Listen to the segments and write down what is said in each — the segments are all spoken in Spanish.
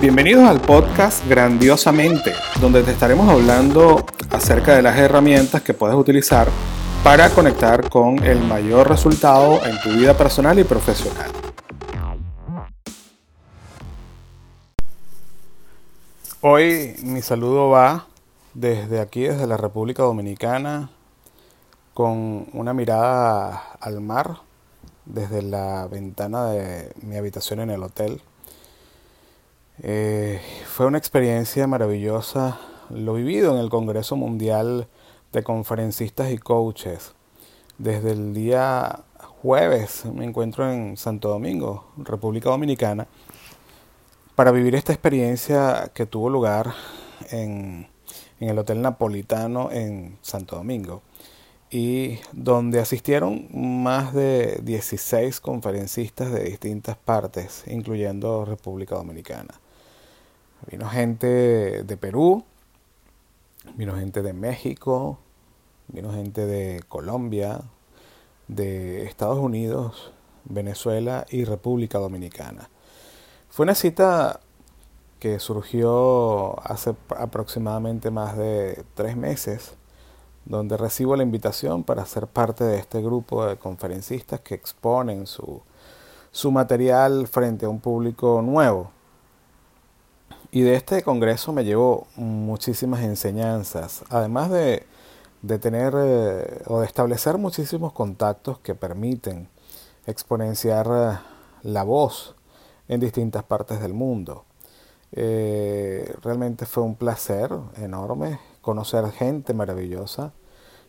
Bienvenidos al podcast Grandiosamente, donde te estaremos hablando acerca de las herramientas que puedes utilizar para conectar con el mayor resultado en tu vida personal y profesional. Hoy mi saludo va desde aquí, desde la República Dominicana, con una mirada al mar desde la ventana de mi habitación en el hotel. Eh, fue una experiencia maravillosa lo vivido en el Congreso Mundial de Conferencistas y Coaches. Desde el día jueves me encuentro en Santo Domingo, República Dominicana, para vivir esta experiencia que tuvo lugar en, el Hotel Napolitano en Santo Domingo y donde asistieron más de 16 conferencistas de distintas partes, incluyendo República Dominicana. Vino gente de Perú, vino gente de México, vino gente de Colombia, de Estados Unidos, Venezuela y República Dominicana. Fue una cita que surgió hace aproximadamente más de tres meses donde recibo la invitación para ser parte de este grupo de conferencistas que exponen su, su material frente a un público nuevo. Y de este congreso me llevo muchísimas enseñanzas, además de, de tener eh, o de establecer muchísimos contactos que permiten exponenciar eh, la voz en distintas partes del mundo. Eh, realmente fue un placer enorme conocer gente maravillosa,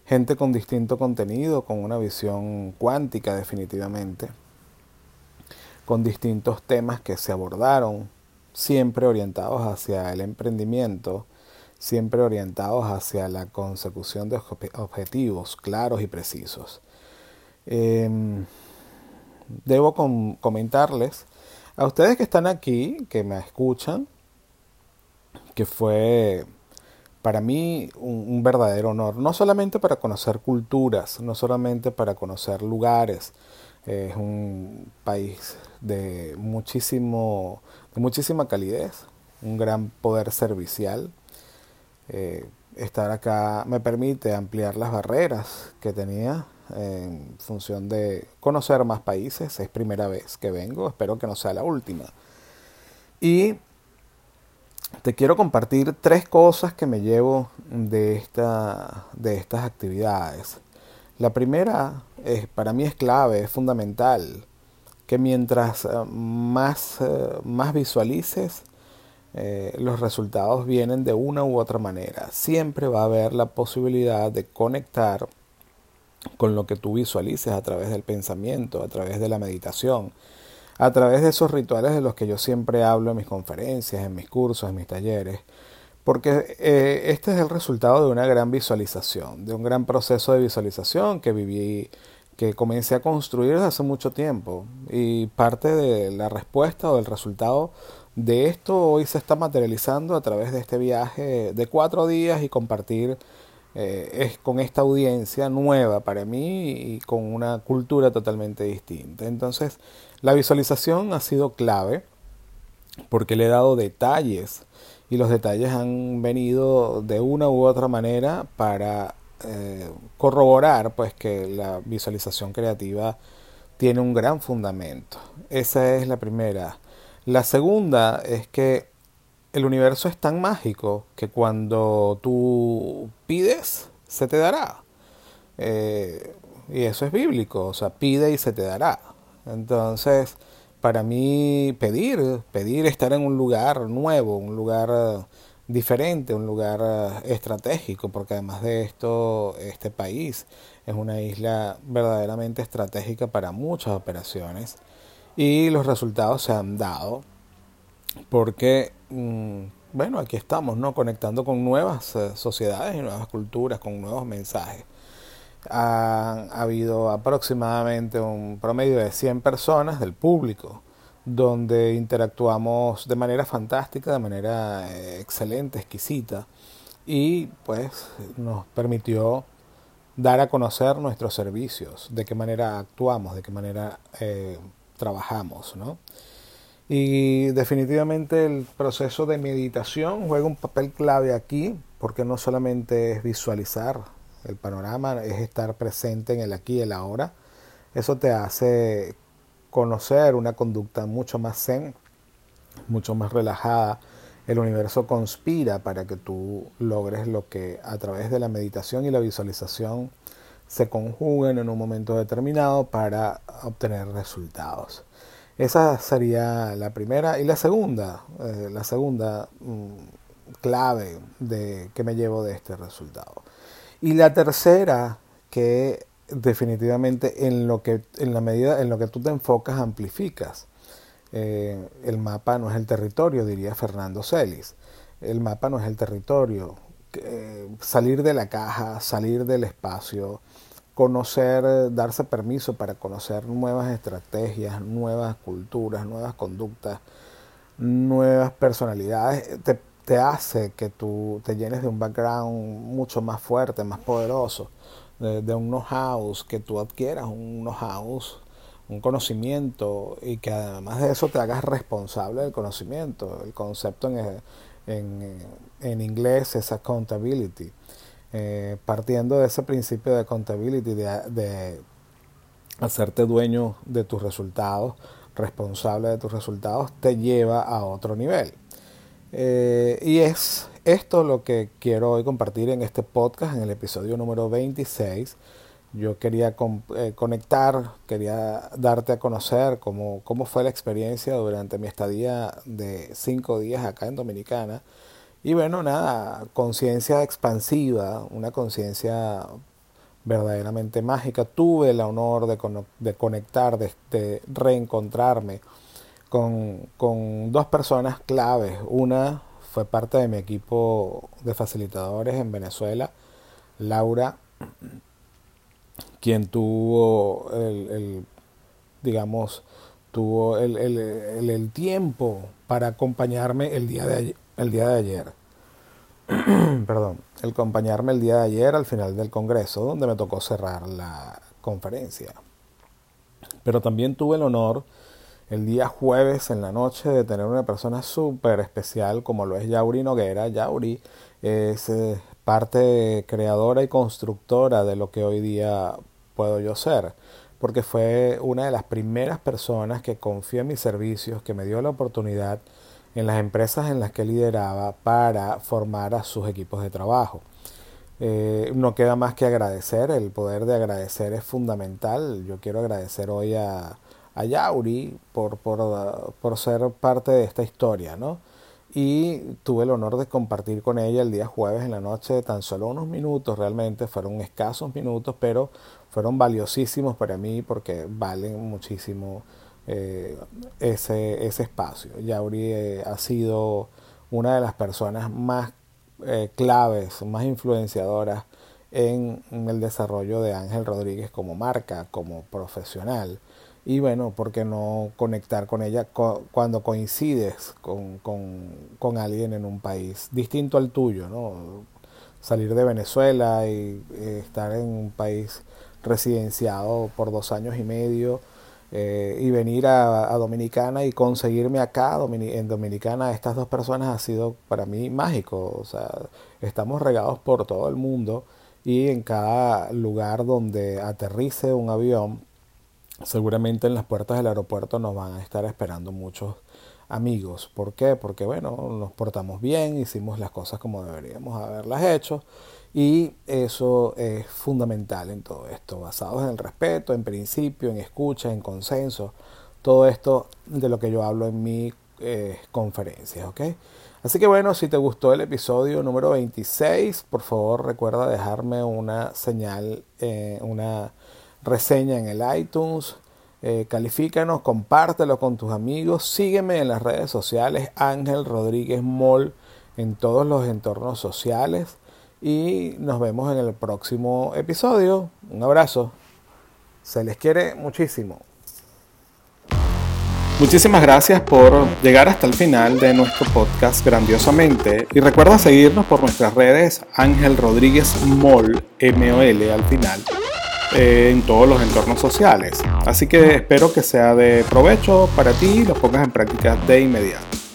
gente con distinto contenido, con una visión cuántica definitivamente, con distintos temas que se abordaron, siempre orientados hacia el emprendimiento, siempre orientados hacia la consecución de objetivos claros y precisos. Em, debo comentarles a ustedes que están aquí, que me escuchan, que fue para mí un, verdadero honor, no solamente para conocer culturas, no solamente para conocer lugares, es un país de muchísimo de muchísima calidez, un gran poder servicial. Eh, estar acá me permite ampliar las barreras que tenía en función de conocer más países. Es primera vez que vengo, espero que no sea la última. Y te quiero compartir tres cosas que me llevo de, esta, de estas actividades. La primera, para mí es clave, es fundamental, que mientras eh, más, eh, más visualices, eh, los resultados vienen de una u otra manera. Siempre va a haber la posibilidad de conectar con lo que tú visualices a través del pensamiento, a través de la meditación, a través de esos rituales de los que yo siempre hablo en mis conferencias, en mis cursos, en mis talleres, porque eh, este es el resultado de una gran visualización, de un gran proceso de visualización que viví, que comencé a construir desde hace mucho tiempo y parte de la respuesta o del resultado de esto hoy se está materializando a través de este viaje de cuatro días y compartir eh, es con esta audiencia nueva para mí y con una cultura totalmente distinta. Entonces, la visualización ha sido clave porque le he dado detalles y los detalles han venido de una u otra manera para eh, corroborar pues que la visualización creativa tiene un gran fundamento. Esa es la primera. La segunda es que el universo es tan mágico que cuando tú pides, se te dará. Eh, y eso es bíblico, o sea, pide y se te dará. Entonces, para mí pedir, pedir estar en un lugar nuevo, un lugar eh, diferente, un lugar eh, estratégico, porque además de esto, este país es una isla verdaderamente estratégica para muchas operaciones y los resultados se han dado porque, mm, bueno, aquí estamos, ¿no? Conectando con nuevas eh, sociedades y nuevas culturas, con nuevos mensajes. Ha, habido aproximadamente un promedio de 100 personas del público donde interactuamos de manera fantástica, de manera eh, excelente, exquisita y pues nos permitió dar a conocer nuestros servicios, de qué manera actuamos, de qué manera eh, trabajamos, ¿no? Y definitivamente el proceso de meditación juega un papel clave aquí, porque no solamente es visualizar el panorama, es estar presente en el aquí y el ahora. Eso te hace conocer una conducta mucho más zen, mucho más relajada. El universo conspira para que tú logres lo que a través de la meditación y la visualización se conjuguen en un momento determinado para obtener resultados. Esa sería la primera. Y la segunda, eh, la segunda mm, clave de, que me llevo de este resultado. Y la tercera, que definitivamente en lo que, en la medida en lo que tú te enfocas, amplificas. Eh, el mapa no es el territorio, diría Fernando Celis. El mapa no es el territorio. Eh, salir de la caja, salir del espacio, conocer, darse permiso para conocer nuevas estrategias, nuevas culturas, nuevas conductas, nuevas personalidades, te, te hace que tú te llenes de un background mucho más fuerte, más poderoso, de, de un know-how, que tú adquieras un know-how, un conocimiento y que además de eso te hagas responsable del conocimiento. El concepto en, en, inglés es accountability eh, partiendo de ese principio de accountability, de, hacerte dueño de tus resultados, responsable de tus resultados, te lleva a otro nivel. Eh, y es esto lo que quiero hoy compartir en este podcast, en el episodio número 26. Yo quería eh, conectar, quería darte a conocer cómo, cómo fue la experiencia durante mi estadía de cinco días acá en Dominicana y bueno, nada, conciencia expansiva, una conciencia verdaderamente mágica. Tuve el honor de, de conectar, de, reencontrarme con, con dos personas claves. Una fue parte de mi equipo de facilitadores en Venezuela, Laura, quien tuvo el, digamos, tuvo el, el, el, tiempo para acompañarme el día de el día de ayer. Perdón, el acompañarme el día de ayer al final del Congreso, donde me tocó cerrar la conferencia. Pero también tuve el honor el día jueves en la noche de tener una persona súper especial como lo es Yauri Noguera. Yauri es eh, parte creadora y constructora de lo que hoy día puedo yo ser, porque fue una de las primeras personas que confió en mis servicios, que me dio la oportunidad en las empresas en las que lideraba para formar a sus equipos de trabajo. Eh, no queda más que agradecer, el poder de agradecer es fundamental. Yo quiero agradecer hoy a, a Yauri por, por, por, ser parte de esta historia, ¿no? Y tuve el honor de compartir con ella el día jueves en la noche, tan solo unos minutos realmente, fueron escasos minutos, pero fueron valiosísimos para mí porque valen muchísimo eh, ese, ese espacio. Yauri eh, ha sido una de las personas más eh, claves, más influenciadoras en, el desarrollo de Ángel Rodríguez como marca, como profesional. Y bueno, ¿por qué no conectar con ella cuando coincides con, con, con, alguien en un país distinto al tuyo? ¿no? Salir de Venezuela y estar en un país residenciado por dos años y medio eh, y venir a, Dominicana y conseguirme acá en Dominicana estas dos personas ha sido para mí mágico. O sea, estamos regados por todo el mundo y en cada lugar donde aterrice un avión, seguramente en las puertas del aeropuerto nos van a estar esperando muchos amigos. ¿Por qué? Porque bueno, nos portamos bien, hicimos las cosas como deberíamos haberlas hecho y eso es fundamental en todo esto, basados en el respeto, en principio, en escucha, en consenso, todo esto de lo que yo hablo en mi eh, conferencias, ¿ok? Así que bueno, si te gustó el episodio número 26, por favor recuerda dejarme una señal, eh, una reseña en el iTunes, eh, califícanos, compártelo con tus amigos, sígueme en las redes sociales, Ángel Rodríguez Moll en todos los entornos sociales y nos vemos en el próximo episodio. Un abrazo. Se les quiere muchísimo. Muchísimas gracias por llegar hasta el final de nuestro podcast grandiosamente y recuerda seguirnos por nuestras redes Ángel Rodríguez Mol, M-O-L al final eh, en todos los entornos sociales. Así que espero que sea de provecho para ti y lo pongas en práctica de inmediato.